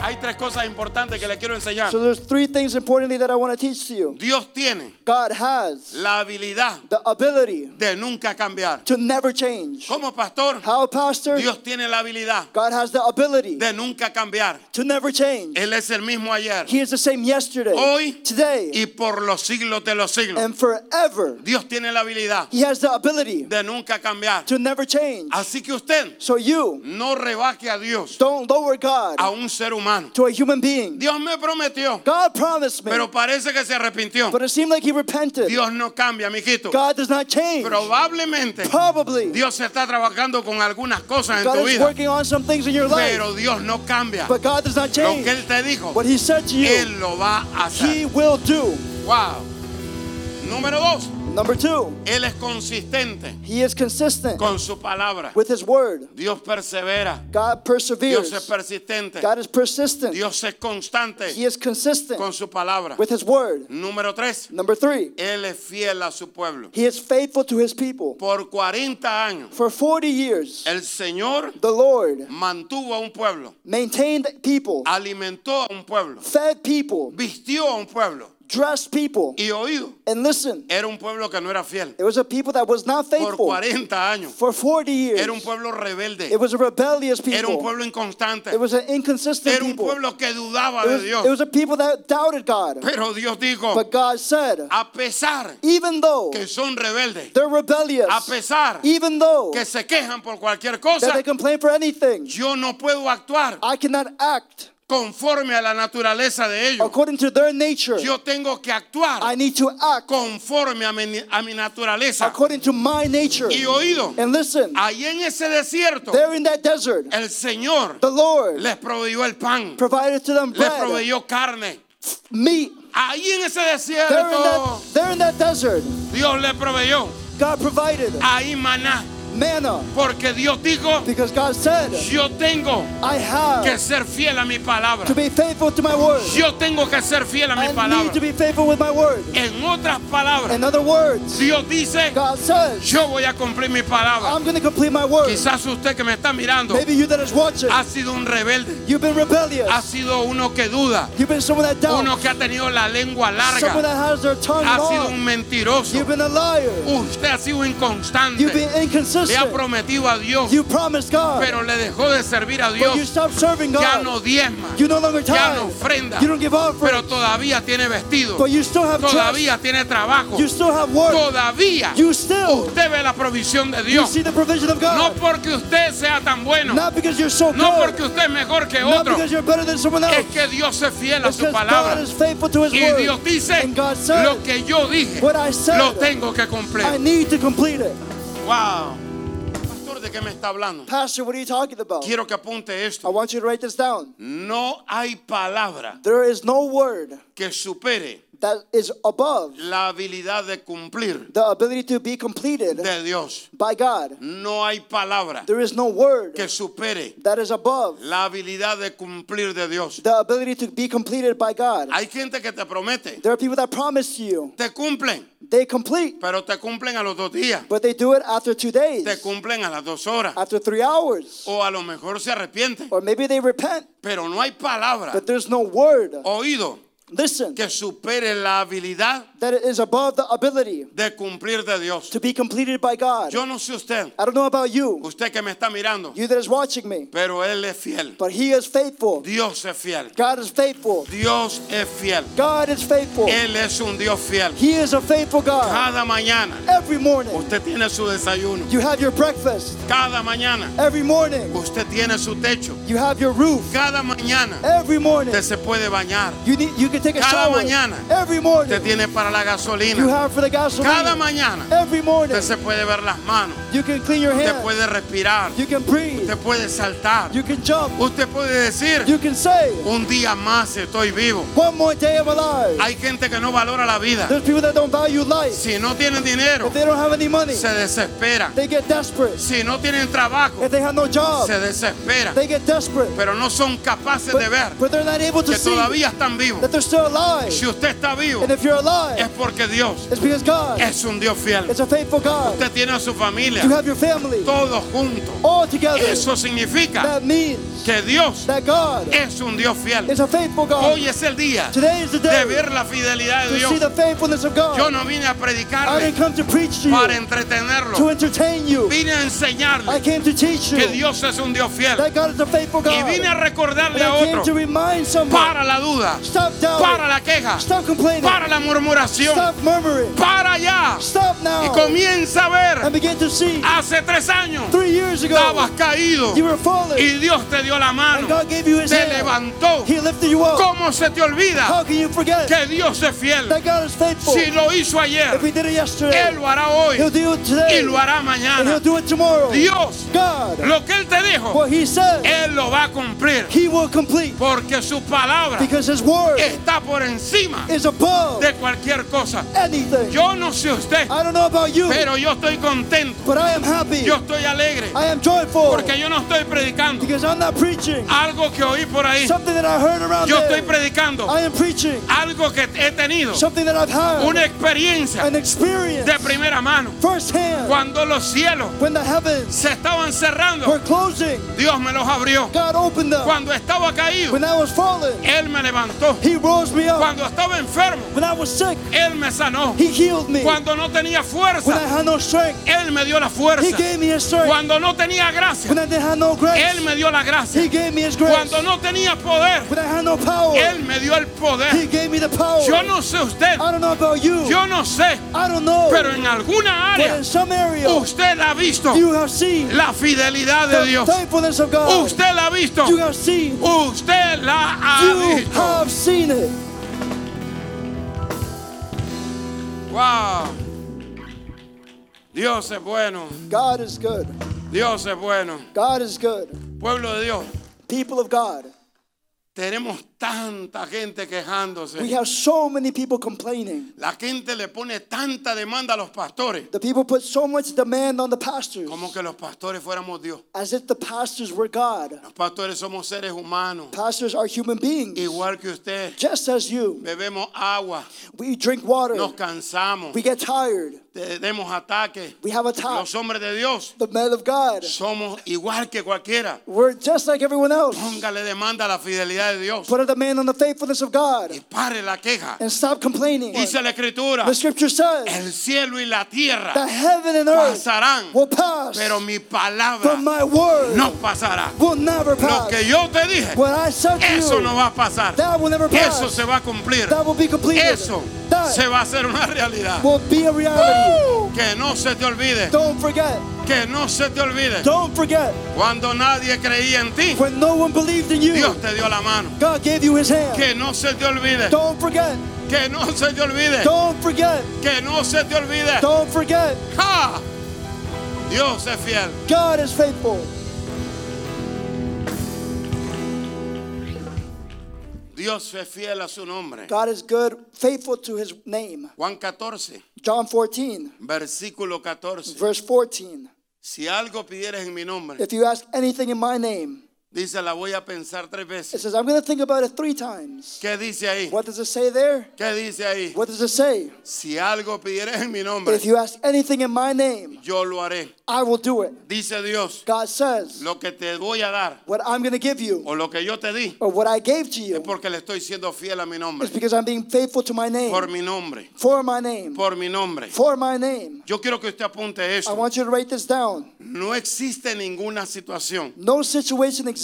Hay tres cosas importantes que le quiero enseñar. So there's three things importantly that I want to teach to you. Dios tiene God has la habilidad the ability de nunca cambiar. to never change. Como pastor, How, Pastor? Dios tiene la habilidad God has the ability de nunca cambiar. to never change. Él es el mismo ayer, He is the same yesterday, hoy today, y por los siglos de los siglos. and forever. Dios tiene la habilidad He has the ability de nunca cambiar. to never change. Así que usted So you no rebaje a Dios don't lower God a un ser humano. To a human being. Dios me prometió, God promised me, pero parece que se arrepintió. but it seemed like he repented. Dios no cambia, mijito. God does not change. Probablemente Probably. Dios está trabajando con algunas cosas en God tu is vida, working on some things in your life, pero Dios no cambia. but God does not Lo change. que Él te dijo, What he said to you, Él lo va a he hacer. will do. Wow. Número dos, Number two, Él es consistente he is consistent con su palabra. with his word. Dios persevera. God Dios es perseveres. persistente. God is persistent. Dios es constante He is consistent con su palabra. with his word. Número tres, Number three, Él es fiel a su pueblo. he is faithful to his people. Por 40 años, For 40 years, el Señor the Lord mantuvo a un pueblo, maintained people, alimentó a un pueblo, fed people, vistió a un pueblo dressed people, y oído. and listen, Era un pueblo que no era fiel. it was a people that was not Por faithful 40 años. for 40 years. Era un pueblo rebelde. It was a rebellious Era un people. pueblo inconstante. It was an inconsistent Era un people. pueblo que dudaba It de was, Dios. it was a people that doubted God. Pero Dios dijo, But God said, a pesar even though que son rebeldes, they're rebellious, a pesar even though que se quejan por cualquier that they complain for anything, yo no puedo actuar I cannot act conforme a la naturaleza de ellos. according to their nature. Yo tengo que actuar I need to act conforme a mi, a mi naturaleza. according to my nature. Y oído, And listen, ahí en ese desierto, there in that desert, el Señor the Lord les proveyó el pan, provided to them les bread, proveyó carne. meat. Ahí en ese There in desierto, that, there in that desert, Dios le proveyó. God provided Ahí maná, manna porque Dios dijo, because God said, yo tengo I que have ser fiel a mi palabra. to be faithful to my word. Yo tengo que ser fiel a mi I need palabra. to be faithful with my word. En otras palabras, In other words, Dios dice, God says, yo voy a cumplir mi palabra. I'm going to complete my word. Quizás usted que me está mirando Maybe you that is watching, ha sido un rebelde, you've been rebellious. ha sido uno que duda, You've been someone that uno doubts. que ha tenido la lengua Someone larga, that has their tongue ha sido un mentiroso. You've been a liar. Usted ha sido You've inconstante. Le ha prometido a Dios, You promised God, pero le dejó de servir a but you Dios. stopped serving Ya no God. diezma, You no longer ya no ofrenda, You don't give pero todavía tiene vestido, But you still have trust. todavía tiene trabajo, You still have work. todavía You still usted ve la provisión de you Dios. see the provision of No God. porque usted sea tan bueno, Not because you're so no porque usted es mejor que Not otro, because you're better than someone else. es que Dios es fiel a It's su God palabra. is faithful to His Y Dios dice, And God said, lo que yo dije, What I said, lo tengo que I cumplir. need to complete it. Wow. Pastor, ¿de qué me está hablando? Pastor, what are you talking about? Quiero que apunte I esto. want you to write this down. No hay palabra There is no word que supere that is above la habilidad de cumplir the ability to be completed de Dios. by God. No hay palabra There is no word que supere that is above la habilidad de cumplir de Dios. the ability to be completed by God. Hay gente que te promete, There are people that promise to you te cumplen, they complete, pero te cumplen a los dos días, but they do it after two days, te cumplen a las dos horas, after three hours, o a lo mejor se arrepienten, or maybe they repent, pero no hay palabra, but there's no word. oído, Listen, que supere la habilidad that it is above the ability de cumplir de Dios. to be completed by God. Yo no sé usted, I don't know about you, usted que me está mirando, you that is watching me, pero Él es fiel. but He is faithful. Dios es fiel. God is faithful. Dios es fiel. God is faithful. Él es un Dios fiel. He is a faithful God. Cada mañana Every morning, usted tiene su desayuno. you have your breakfast. Cada mañana Every morning, usted tiene su techo. you have your roof. Cada mañana Every morning, usted se puede bañar. you need you can take a Cada shower. mañana, Every morning, Usted tiene para para la You gasolina. have for the gasoline. Cada mañana Every morning. usted se puede ver las manos, You can clean your usted hands. puede respirar, You can breathe. usted puede saltar, You can jump. usted puede decir, You can say, un día más estoy vivo. one more day of alive. Hay gente que no valora la vida. There's people that don't value life. Si no tienen dinero, If they don't have any money, se desesperan. they get desperate. Si no tienen trabajo, If they have no job, se desesperan. they get desperate. Pero no son capaces But, de ver but they're not able to que see todavía están vivos. that they're still alive. Si usted está vivo, And if you're es porque Dios es un Dios fiel. Usted tiene a su familia, todos juntos. Eso significa que Dios es un Dios fiel. Hoy es el día de ver la fidelidad de Dios. Yo no vine a I predicarle didn't come to preach to para entretenerlo. to entertain you. Vine a I enseñarle came to teach que you Dios es un Dios fiel. Y vine a recordarle a I came to otro remind someone, para la duda, para la queja, para la murmuración, para allá. stop Y comienza a ver, and begin to see. hace tres años Three years ago, estabas caído you were falling, y Dios te dio la mano, te levantó. He lifted you up. ¿Cómo se te olvida que Dios es fiel? Si lo hizo ayer, If He did it yesterday, Él lo hará hoy He'll do it today, y lo hará mañana. He'll do it tomorrow. Dios, God, lo que Él te dijo, what He said, Él lo va a cumplir. He will complete Porque su palabra because His word está por encima de cualquier cosa. anything. Yo no sé usted, I don't know about you, pero yo estoy contento. but I am happy. Yo estoy alegre. I am joyful Porque yo no estoy predicando because I'm not preaching algo que oí por ahí. something that I heard around Yo estoy predicando I am preaching algo que he tenido. something that I've had Una experiencia an experience de primera mano. Cuando los cielos when the heavens se estaban cerrando, were closing. Dios me los abrió. God opened them. Cuando estaba caído, When I was falling, Él me levantó. He rose me up. Cuando estaba enfermo, When I was sick, Él me sanó. He healed me. Cuando no tenía When I fuerza, had no strength, Él me dio la He fuerza. gave me strength. Cuando no tenía gracia, When I no grace, Él me dio la gracia. He gave me His grace. Cuando no tenía poder, When I had no power, Él me dio el He poder. gave me the power. Yo no sé usted, I don't know about you. yo no sé, I don't know. pero en alguna but área in some area, usted ha visto you have seen la fidelidad de the Dios. faithfulness of God. Usted la ha visto. You have seen. Usted la ha You visto. have seen it. Wow. Dios es bueno. God is good. Dios es bueno. God is good. Pueblo de Dios, People of God, tenemos tanta gente we quejándose. have so many people complaining. La gente le pone tanta demanda a los pastores. The people put so much demand on the pastors Como que los pastores fuéramos Dios. as if the pastors were God. Los pastores somos seres humanos. Pastors are human beings, Igual que usted. just as you. Bebemos agua. We drink water, Nos cansamos. we get tired, Tenemos ataques. we have attacks. Los hombres de Dios The men of God, somos igual que cualquiera. we're just like everyone else. Póngale demanda a la fidelidad de Dios. Put a demand on the faithfulness of God Y pare la queja. and stop complaining. Dice la escritura. The scripture says El cielo y la the tierra heaven and earth pasarán. will pass, Pero mi palabra but my word no pasará. will never Lo pass. que yo te dije, What I said to eso you, no va a pasar. that will never pass. Eso se va a cumplir. that will be completed. Eso that se va a hacer una realidad. will be a reality. Que no se te olvide. Don't forget. Que no se te olvide. Don't forget. Cuando nadie creía en ti, When no one believed in you, Dios te dio la mano. God gave you His hand. Que no se te olvide. Don't forget. Que no se te olvide. Don't forget. Que no se te olvide. Don't forget. ¡Ja! Dios es fiel. God is faithful. Dios es fiel a su nombre. God is good, faithful to His name. Juan 14, John 14, versículo 14. verse 14. Si algo pidieres en mi nombre, If you ask anything in my name, dice, la voy a pensar tres it veces. says, I'm going to think about it three times. ¿Qué dice ahí? What does it say there? ¿Qué dice ahí? What does it say? Si algo pidieres en mi nombre, If you ask anything in my name, yo lo haré. I will do it. Dice Dios, God says, lo que te voy a dar what I'm going to give you, o lo que yo te di or what I gave to es you, porque le estoy siendo fiel a mi nombre. is because I'm being faithful to my name, Por mi nombre. for my name, Por mi nombre. for my name. Yo quiero que usted apunte I eso. want you to write this down. No existe ninguna situación No situation exists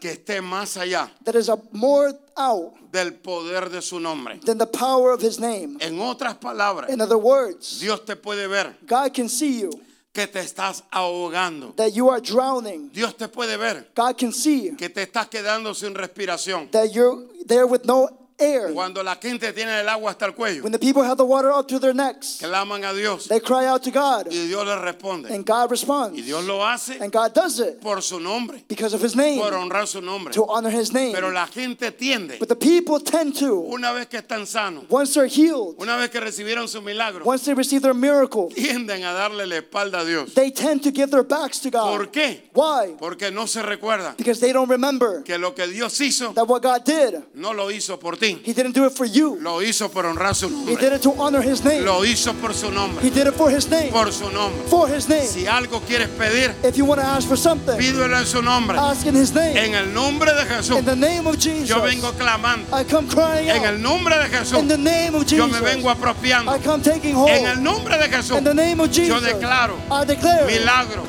que esté más allá that is a more out del poder de su nombre. than the power of his name. En otras palabras, In other words, Dios te puede ver God can see you, que te estás ahogando. that you are drowning. Dios te puede ver God can see you, que te estás quedando sin respiración. that you're there with no air. Cuando la gente tiene el agua hasta el cuello, When the people have the water up to their necks, claman a Dios they cry out to God, y Dios les responde. and God responds. Y Dios lo hace And God does it por su nombre, because of His name, por honrar su nombre. to honor His name. Pero la gente tiende, But the people tend to, una vez que están sanos, once they're healed, una vez que recibieron su milagro, once they receive their miracle, tienden a darle la espalda a Dios. they tend to give their backs to God. ¿Por qué? Why? Porque no se recuerdan Because they don't remember que lo que Dios hizo that what God did, no lo hizo por ti, He didn't do it for you. lo hizo por honrar su He nombre, did it to honor His name. lo hizo por su nombre, He did it for His name. por su nombre. For His name. Si algo quieres pedir, If you want to ask for something, pídelo en su nombre. ask in His name. En el nombre de Jesús, In the name of Jesus. yo vengo clamando. I come crying En el nombre de Jesús, In the name of yo Jesus. me vengo apropiando. I come taking hold. En el nombre de Jesús, In the name of Jesus. yo declaro I declare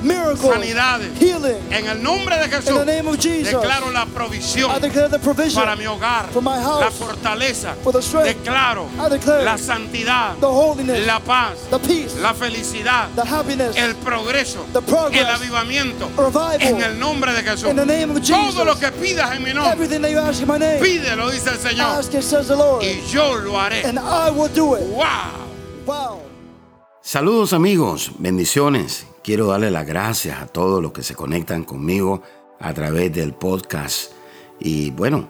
miracles, sanidades. healing. En el nombre de In Jesús, the name of Jesus. declaro la provisión I declare the provision para mi hogar, for my house, la fortaleza. Declaro la santidad, la paz, la felicidad, el progreso, el avivamiento. revival. En el nombre de Jesús. Todo lo que pidas en mi nombre, pídelo, dice el Señor. Y yo lo haré. Wow. Saludos amigos, bendiciones. Quiero darle las gracias a todos los que se conectan conmigo a través del podcast. Y bueno,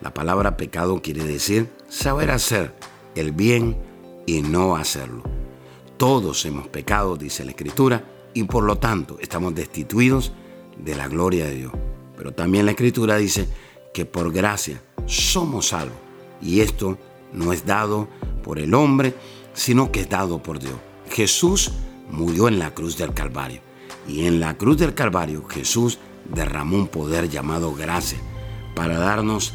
La palabra pecado quiere decir saber hacer el bien y no hacerlo. Todos hemos pecado, dice la Escritura, y por lo tanto estamos destituidos de la gloria de Dios. Pero también la Escritura dice que por gracia somos salvos. Y esto no es dado por el hombre, sino que es dado por Dios. Jesús murió en la cruz del Calvario. Y en la cruz del Calvario Jesús derramó un poder llamado gracia para darnos